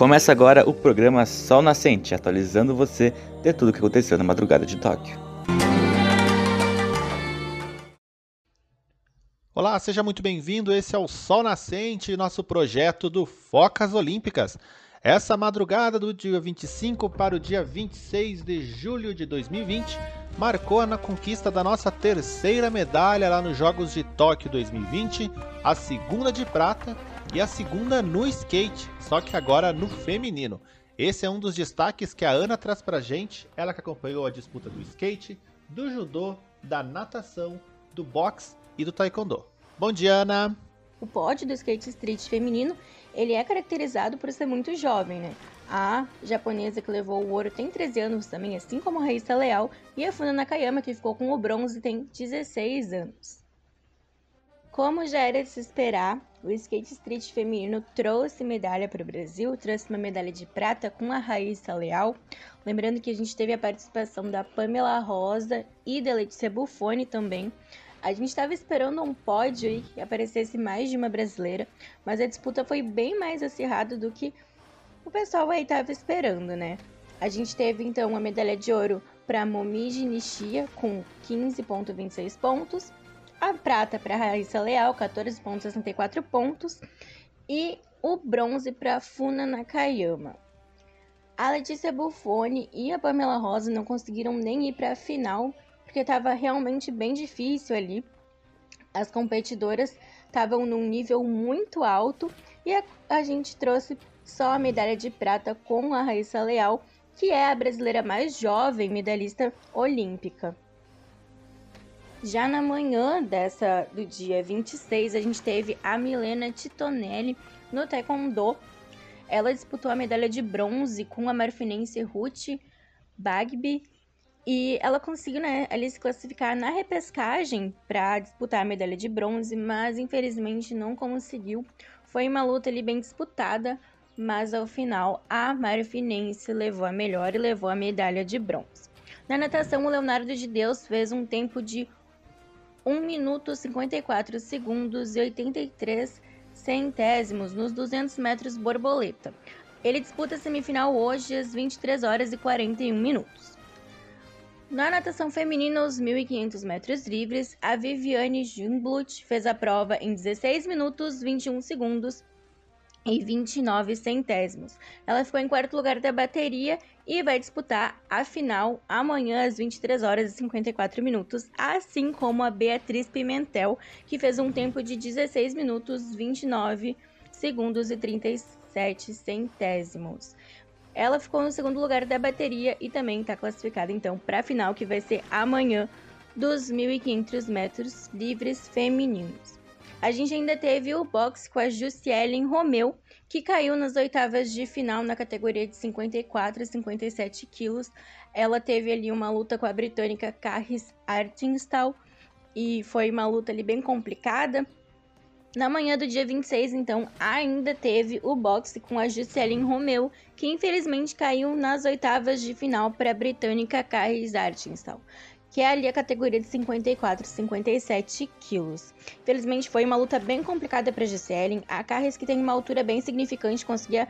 Começa agora o programa Sol Nascente, atualizando você de tudo o que aconteceu na madrugada de Tóquio. Olá, seja muito bem-vindo. Esse é o Sol Nascente, nosso projeto do Focas Olímpicas. Essa madrugada do dia 25 para o dia 26 de julho de 2020 marcou na conquista da nossa terceira medalha lá nos Jogos de Tóquio 2020, a segunda de prata e a segunda no skate, só que agora no feminino. Esse é um dos destaques que a Ana traz pra gente, ela que acompanhou a disputa do skate, do judô, da natação, do boxe e do taekwondo. Bom dia, Ana! O pódio do skate street feminino, ele é caracterizado por ser muito jovem, né? A japonesa que levou o ouro tem 13 anos também, assim como a Raíssa Leal, e a Funa Nakayama que ficou com o bronze tem 16 anos. Como já era de se esperar, o skate street feminino trouxe medalha para o Brasil, trouxe uma medalha de prata com a Raíssa Leal. Lembrando que a gente teve a participação da Pamela Rosa e da Letícia Buffoni também. A gente estava esperando um pódio aí que aparecesse mais de uma brasileira, mas a disputa foi bem mais acirrada do que o pessoal aí estava esperando, né? A gente teve então uma medalha de ouro para Momiji Nishia com 15,26 pontos, a prata para Raíssa Leal, 14,64 pontos, e o bronze para Funa Nakayama. A Letícia Buffoni e a Pamela Rosa não conseguiram nem ir para a final porque estava realmente bem difícil ali. As competidoras estavam num nível muito alto e a, a, gente trouxe só a medalha de prata com a Raíssa Leal, que é a brasileira mais jovem medalhista olímpica. Já na manhã dessa do dia 26, a gente teve a Milena Titonelli no taekwondo. Ela disputou a medalha de bronze com a marfinense Ruth Bagby e ela conseguiu, né, ali se classificar na repescagem para disputar a medalha de bronze, mas infelizmente não conseguiu. Foi uma luta ali bem disputada, mas ao final a Marfinense levou a melhor e levou a medalha de bronze. Na natação, o Leonardo de Deus fez um tempo de 1 minuto 54 segundos e 83 centésimos nos 200 metros borboleta. Ele disputa a semifinal hoje às 23 horas e 41 minutos. Na natação feminina, os 1.500 metros livres, a Viviane Jungblut fez a prova em 16 minutos, 21 segundos e 29 centésimos. Ela ficou em quarto lugar da bateria e vai disputar a final amanhã às 23 horas e 54 minutos, assim como a Beatriz Pimentel, que fez um tempo de 16 minutos, 29 segundos e 37 centésimos. Ela ficou no segundo lugar da bateria e também está classificada então para a final que vai ser amanhã dos 1.500 metros livres femininos. A gente ainda teve o boxe com a Jussielen Romeu, que caiu nas oitavas de final na categoria de 54 e 57 quilos. Ela teve ali uma luta com a britânica Carris Artingstall e foi uma luta ali bem complicada. Na manhã do dia 26, então, ainda teve o boxe com a Jusceline Romeu, que infelizmente caiu nas oitavas de final para a britânica Carrie Artinstall, que é ali a categoria de 54 57 quilos. Infelizmente foi uma luta bem complicada para Jusceline. A Carrie, que tem uma altura bem significante, conseguia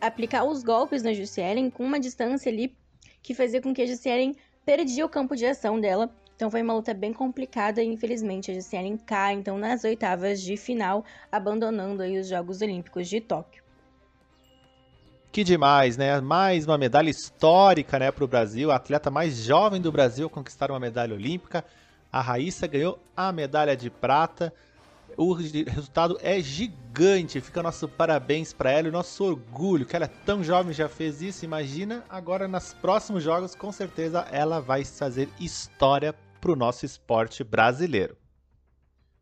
aplicar os golpes na Jusceline com uma distância ali que fazia com que a Jusceline perdia o campo de ação dela então foi uma luta bem complicada e infelizmente a Gisele cai então nas oitavas de final, abandonando aí os Jogos Olímpicos de Tóquio. Que demais, né? Mais uma medalha histórica, né, para o Brasil. A atleta mais jovem do Brasil a conquistar uma medalha olímpica. A Raíssa ganhou a medalha de prata. O resultado é gigante. Fica nosso parabéns para ela e nosso orgulho que ela é tão jovem já fez isso. Imagina agora nos próximos jogos, com certeza ela vai fazer história para o nosso esporte brasileiro.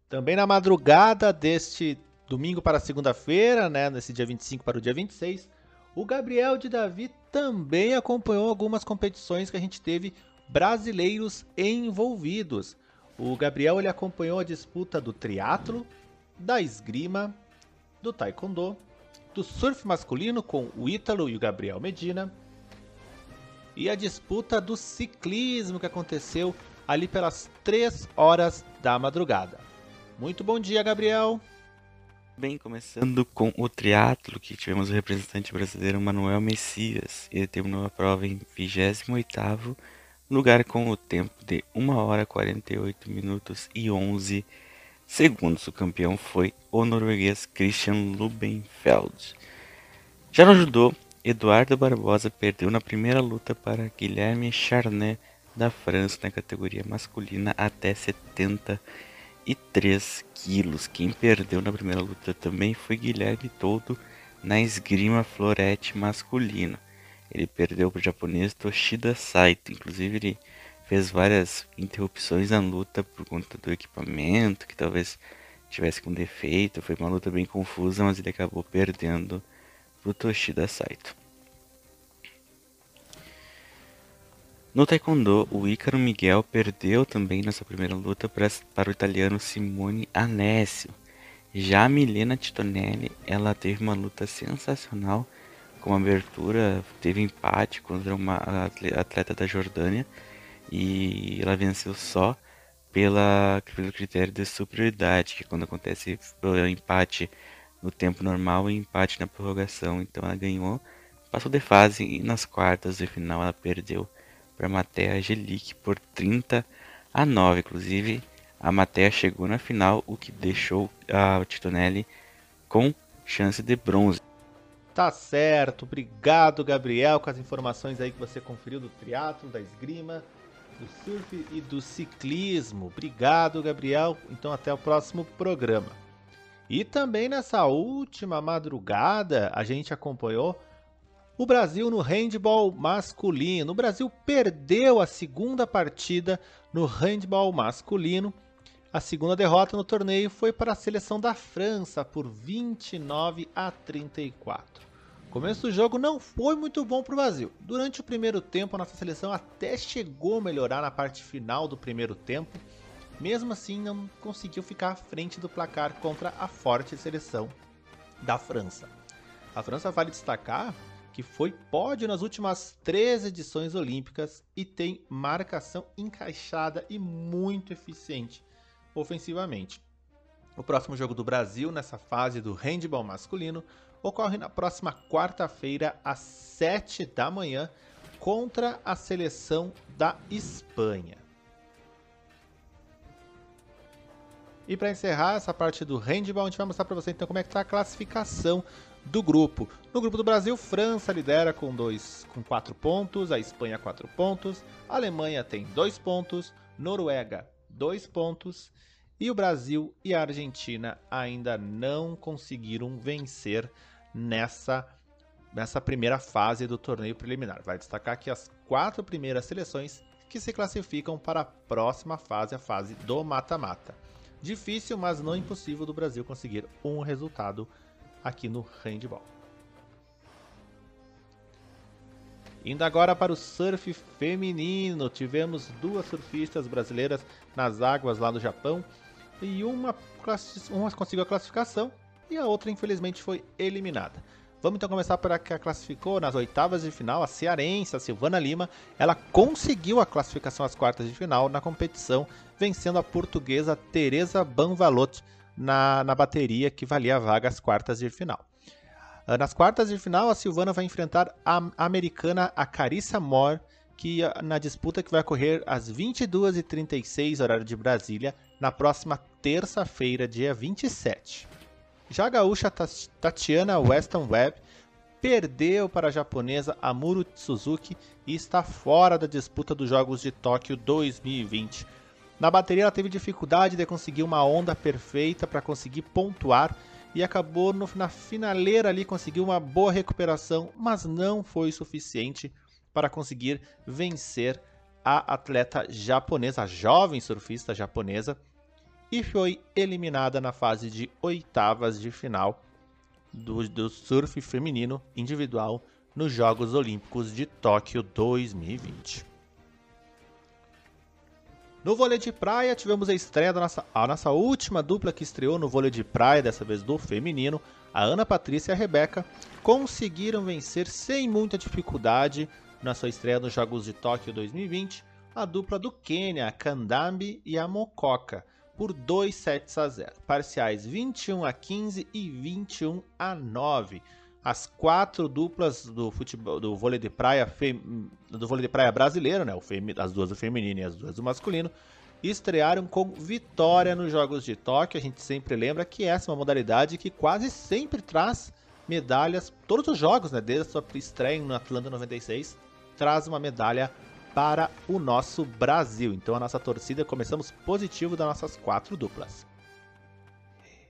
Também na madrugada deste domingo para segunda-feira, né, nesse dia 25 para o dia 26, o Gabriel de Davi também acompanhou algumas competições que a gente teve brasileiros envolvidos. O Gabriel ele acompanhou a disputa do triatlo, da esgrima, do taekwondo, do surf masculino com o Ítalo e o Gabriel Medina, e a disputa do ciclismo que aconteceu ali pelas 3 horas da madrugada. Muito bom dia, Gabriel. Bem, começando com o triatlo, que tivemos o representante brasileiro Manuel Messias. Ele terminou a prova em 28º lugar com o tempo de 1 hora 48 minutos e 11 segundos. O campeão foi o norueguês Christian Lubenfeld. Já no judô, Eduardo Barbosa perdeu na primeira luta para Guilherme Charnet da França na categoria masculina até 73 quilos. Quem perdeu na primeira luta também foi Guilherme Todo na esgrima florete masculino. Ele perdeu para o japonês Toshida Saito. Inclusive ele fez várias interrupções na luta por conta do equipamento, que talvez tivesse com defeito. Foi uma luta bem confusa, mas ele acabou perdendo para o Toshida Saito. No Taekwondo, o Ícaro Miguel perdeu também nessa primeira luta para o italiano Simone Alessio. Já a Milena Titonelli, ela teve uma luta sensacional com abertura, teve empate contra uma atleta da Jordânia e ela venceu só pela, pelo critério de superioridade, que quando acontece o empate no tempo normal e empate na prorrogação. Então ela ganhou, passou de fase e nas quartas de final ela perdeu para Matea Angelique por 30 a 9. Inclusive, a Matea chegou na final, o que deixou a Titonelli com chance de bronze. Tá certo, obrigado Gabriel com as informações aí que você conferiu do triatlo, da esgrima, do surf e do ciclismo. Obrigado Gabriel, então até o próximo programa. E também nessa última madrugada a gente acompanhou o Brasil no handball masculino. O Brasil perdeu a segunda partida no handball masculino. A segunda derrota no torneio foi para a seleção da França por 29 a 34. O começo do jogo não foi muito bom para o Brasil. Durante o primeiro tempo, a nossa seleção até chegou a melhorar na parte final do primeiro tempo. Mesmo assim, não conseguiu ficar à frente do placar contra a forte seleção da França. A França vale destacar que foi pódio nas últimas três edições olímpicas e tem marcação encaixada e muito eficiente ofensivamente. O próximo jogo do Brasil nessa fase do handball masculino ocorre na próxima quarta-feira às 7 da manhã contra a seleção da Espanha. E para encerrar essa parte do handball, a gente vai mostrar para você então como é que está a classificação do grupo. No grupo do Brasil, França lidera com dois, com 4 pontos, a Espanha 4 pontos, a Alemanha tem 2 pontos, Noruega 2 pontos e o Brasil e a Argentina ainda não conseguiram vencer nessa, nessa primeira fase do torneio preliminar. Vai destacar aqui as quatro primeiras seleções que se classificam para a próxima fase, a fase do mata-mata. Difícil, mas não impossível do Brasil conseguir um resultado aqui no handball. Indo agora para o surf feminino, tivemos duas surfistas brasileiras nas águas lá do Japão e uma, uma conseguiu a classificação e a outra infelizmente foi eliminada. Vamos então começar por a que a classificou nas oitavas de final, a cearense, a Silvana Lima. Ela conseguiu a classificação às quartas de final na competição, vencendo a portuguesa Teresa Banvalot na, na bateria que valia a vaga às quartas de final. Ah, nas quartas de final, a Silvana vai enfrentar a americana a Carissa Moore, que ah, na disputa que vai ocorrer às 22h36, horário de Brasília, na próxima terça-feira, dia 27. Já a gaúcha Tatiana Weston Webb perdeu para a japonesa Amuro Suzuki e está fora da disputa dos Jogos de Tóquio 2020 na bateria ela teve dificuldade de conseguir uma onda perfeita para conseguir pontuar e acabou no, na finaleira ali conseguiu uma boa recuperação, mas não foi suficiente para conseguir vencer a atleta japonesa, a jovem surfista japonesa, e foi eliminada na fase de oitavas de final do, do surf feminino individual nos Jogos Olímpicos de Tóquio 2020. No vôlei de praia, tivemos a estreia da nossa, a nossa última dupla que estreou no vôlei de praia, dessa vez do feminino, a Ana Patrícia e a Rebeca, conseguiram vencer sem muita dificuldade na sua estreia nos Jogos de Tóquio 2020, a dupla do Quênia, a Kandambi e a Mococa. por 2 sets a 0. Parciais 21 a 15 e 21 a 9. As quatro duplas do futebol do vôlei de praia fem, do vôlei de praia brasileiro, né, o fem, as duas do feminino e as duas do masculino, estrearam com vitória nos Jogos de Tóquio. A gente sempre lembra que essa é uma modalidade que quase sempre traz medalhas, todos os jogos, né, desde a sua estreia no Atlanta 96, traz uma medalha para o nosso Brasil. Então a nossa torcida começamos positivo das nossas quatro duplas.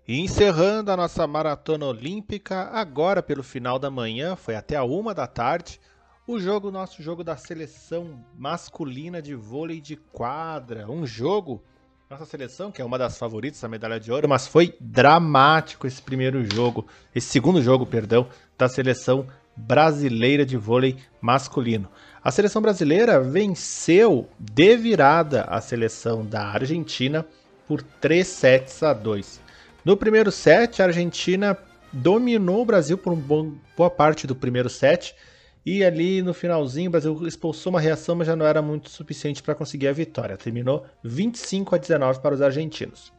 E encerrando a nossa maratona olímpica, agora pelo final da manhã, foi até a uma da tarde, o jogo, nosso jogo da seleção masculina de vôlei de quadra. Um jogo, nossa seleção, que é uma das favoritas da medalha de ouro, mas foi dramático esse primeiro jogo, esse segundo jogo, perdão, da seleção brasileira de vôlei masculino. A seleção brasileira venceu de virada a seleção da Argentina por 3 sets a 2. No primeiro set, a Argentina dominou o Brasil por uma boa parte do primeiro set. E ali no finalzinho, o Brasil expulsou uma reação, mas já não era muito suficiente para conseguir a vitória. Terminou 25 a 19 para os argentinos.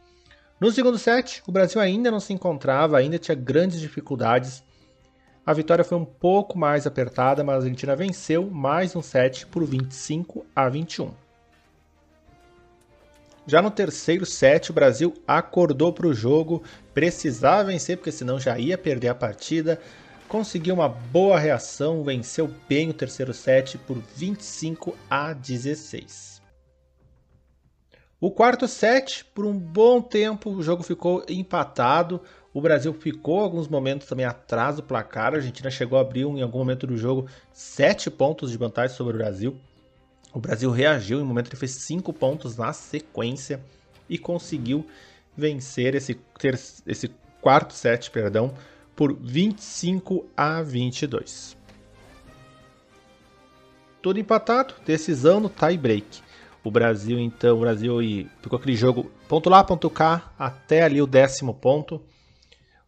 No segundo set, o Brasil ainda não se encontrava, ainda tinha grandes dificuldades a vitória foi um pouco mais apertada, mas a Argentina venceu mais um set por 25 a 21. Já no terceiro set, o Brasil acordou para o jogo, precisava vencer porque senão já ia perder a partida. Conseguiu uma boa reação, venceu bem o terceiro set por 25 a 16. O quarto set, por um bom tempo, o jogo ficou empatado. O Brasil ficou alguns momentos também atrás do placar. A Argentina chegou a abrir em algum momento do jogo sete pontos de vantagem sobre o Brasil. O Brasil reagiu em um momento ele fez cinco pontos na sequência e conseguiu vencer esse, ter, esse quarto set, perdão, por 25 a 22. Tudo empatado, decisão no tie break. O Brasil então, o Brasil e ficou aquele jogo ponto lá, ponto cá, até ali o décimo ponto.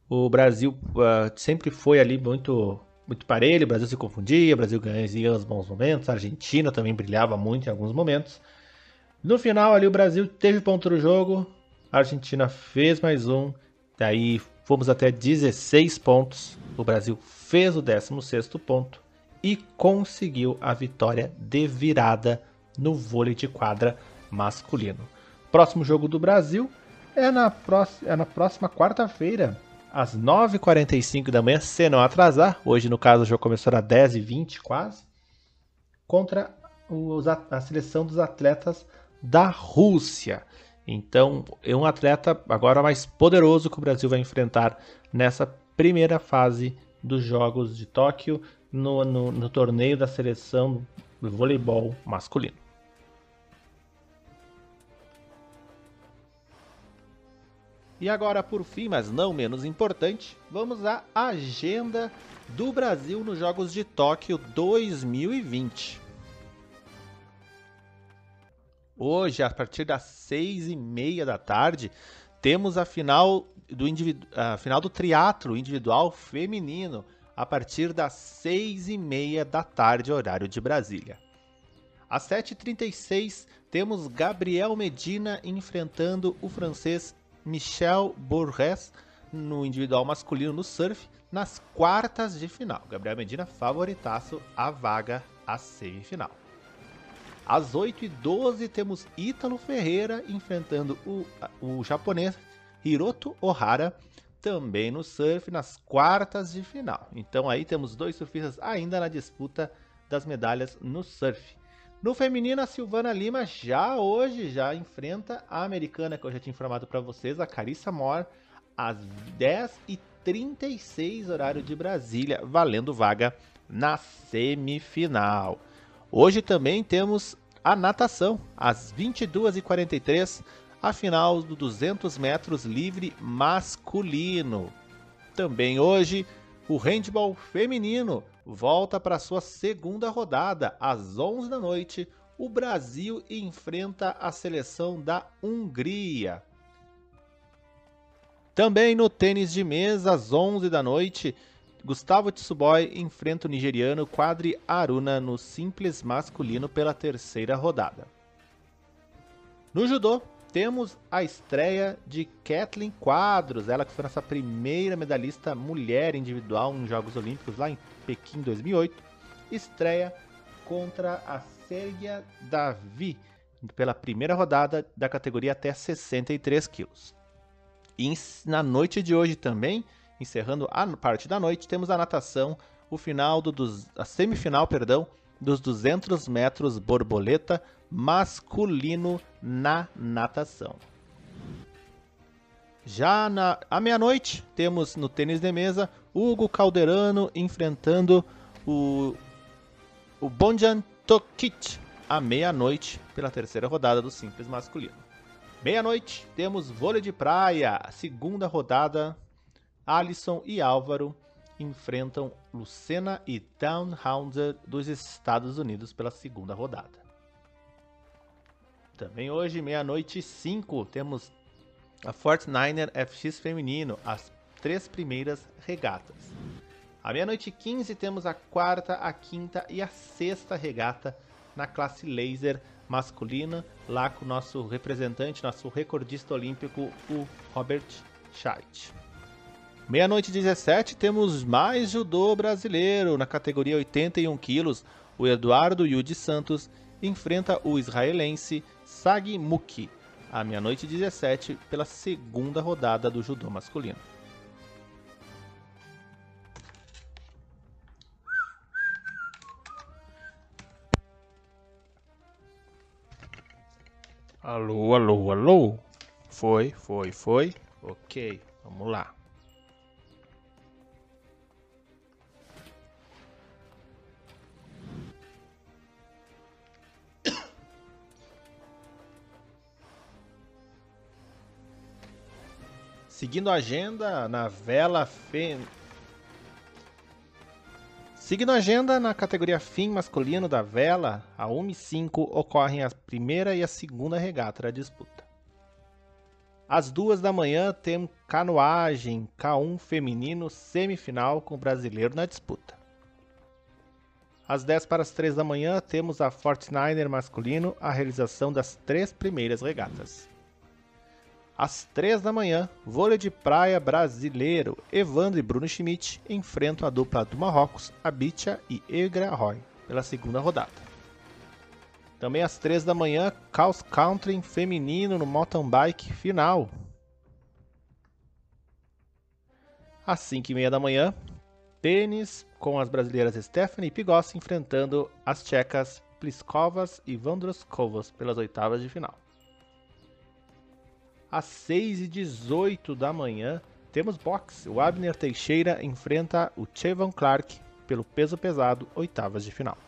O Brasil uh, sempre foi ali muito muito parelho, o Brasil se confundia, o Brasil ganhava os bons momentos, a Argentina também brilhava muito em alguns momentos. No final ali o Brasil teve ponto no jogo, a Argentina fez mais um, daí fomos até 16 pontos, o Brasil fez o 16 ponto e conseguiu a vitória de virada no vôlei de quadra masculino. Próximo jogo do Brasil é na, próxima, é na próxima quarta-feira, às 9h45 da manhã, se não atrasar. Hoje, no caso, o jogo começou às 10h20 quase. Contra os, a seleção dos atletas da Rússia. Então, é um atleta agora mais poderoso que o Brasil vai enfrentar nessa primeira fase dos Jogos de Tóquio no, no, no torneio da seleção do voleibol masculino. E agora, por fim, mas não menos importante, vamos à agenda do Brasil nos Jogos de Tóquio 2020. Hoje, a partir das seis e meia da tarde, temos a final do, a final do triatlo individual feminino a partir das seis e meia da tarde, horário de Brasília. Às 7h36, temos Gabriel Medina enfrentando o francês Michel Bourges no individual masculino no surf nas quartas de final. Gabriel Medina favoritaço a vaga à semifinal. Às 8h12 temos Ítalo Ferreira enfrentando o, o japonês Hiroto Ohara também no surf nas quartas de final. Então aí temos dois surfistas ainda na disputa das medalhas no surf. No feminino, a Silvana Lima já hoje já enfrenta a americana que eu já tinha informado para vocês, a Carissa Moore, às 10h36 horário de Brasília, valendo vaga na semifinal. Hoje também temos a natação, às 22h43, a final do 200 metros livre masculino. Também hoje, o handball feminino volta para sua segunda rodada. Às 11 da noite, o Brasil enfrenta a seleção da Hungria. Também no tênis de mesa, às 11 da noite, Gustavo Tsuboy enfrenta o nigeriano Quadri Aruna no simples masculino pela terceira rodada. No judô, temos a estreia de Kathleen Quadros, ela que foi nossa primeira medalhista mulher individual em Jogos Olímpicos lá em Pequim 2008. Estreia contra a Sérgia Davi pela primeira rodada da categoria até 63 quilos. E na noite de hoje também, encerrando a parte da noite, temos a natação, o final do, dos, a semifinal, perdão, dos 200 metros borboleta masculino na natação. Já na à meia-noite, temos no tênis de mesa Hugo Calderano enfrentando o, o Bonjan Tokic à meia-noite pela terceira rodada do simples masculino. Meia-noite, temos vôlei de praia, segunda rodada. Alisson e Álvaro enfrentam Lucena e Townhouser dos Estados Unidos pela segunda rodada. Também hoje, meia-noite e 5, temos a Fortniner FX feminino, as três primeiras regatas. À meia-noite e 15 temos a quarta, a quinta e a sexta regata na classe laser masculina, lá com o nosso representante, nosso recordista olímpico, o Robert Scheidt. Meia-noite 17 temos mais judô brasileiro na categoria 81 quilos. O Eduardo Yudi Santos enfrenta o israelense Sagi Muki à meia-noite 17 pela segunda rodada do judô masculino. Alô, alô, alô. Foi, foi, foi. Ok, vamos lá. Seguindo a agenda na vela fem... Seguindo a agenda na categoria fim masculino da vela, a 1 e 5 ocorrem a primeira e a segunda regata da disputa. Às duas da manhã tem canoagem K1 feminino semifinal com o brasileiro na disputa. Às 10 para as 3 da manhã temos a Fortniner masculino, a realização das três primeiras regatas. Às 3 da manhã, vôlei de praia brasileiro. Evandro e Bruno Schmidt enfrentam a dupla do Marrocos, Abitia e Egra Roy, pela segunda rodada. Também às 3 da manhã, Caos Country feminino no mountain bike final. Às 5 e meia da manhã, tênis com as brasileiras Stephanie Pigossi enfrentando as tchecas Pliskovas e Vandroskovas pelas oitavas de final às 6h18 da manhã, temos boxe. O Abner Teixeira enfrenta o Chevon Clark pelo peso pesado, oitavas de final.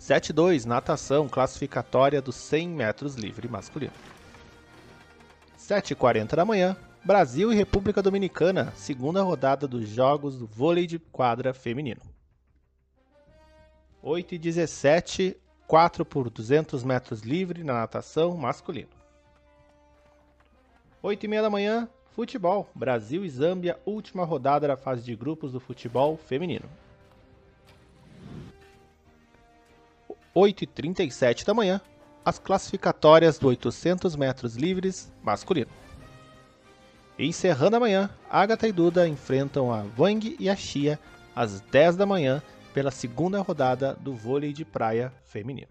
7-2, natação classificatória dos 100 metros livre masculino. 7h40 da manhã, Brasil e República Dominicana, segunda rodada dos Jogos do Vôlei de Quadra Feminino. 8h17, 4 por 200 metros livre na natação masculino. 8 e meia da manhã, futebol. Brasil e Zâmbia, última rodada da fase de grupos do futebol feminino. 8 e 37 da manhã, as classificatórias do 800 metros livres masculino. encerrando a manhã, Agatha e Duda enfrentam a Wang e a Xia às 10 da manhã pela segunda rodada do vôlei de praia feminino.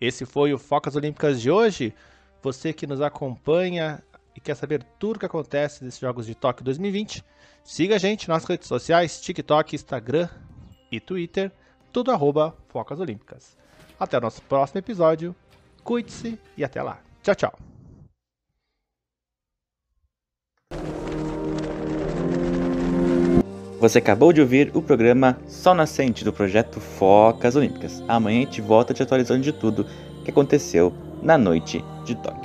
Esse foi o Focas Olímpicas de hoje. Você que nos acompanha e quer saber tudo o que acontece nesses Jogos de Tóquio 2020, siga a gente nas redes sociais, TikTok, Instagram e Twitter, tudo arroba Focas Olímpicas. Até o nosso próximo episódio, cuide-se e até lá. Tchau, tchau. Você acabou de ouvir o programa Sol Nascente do projeto Focas Olímpicas. Amanhã a gente volta te atualizando de tudo que aconteceu na noite de Tóquio.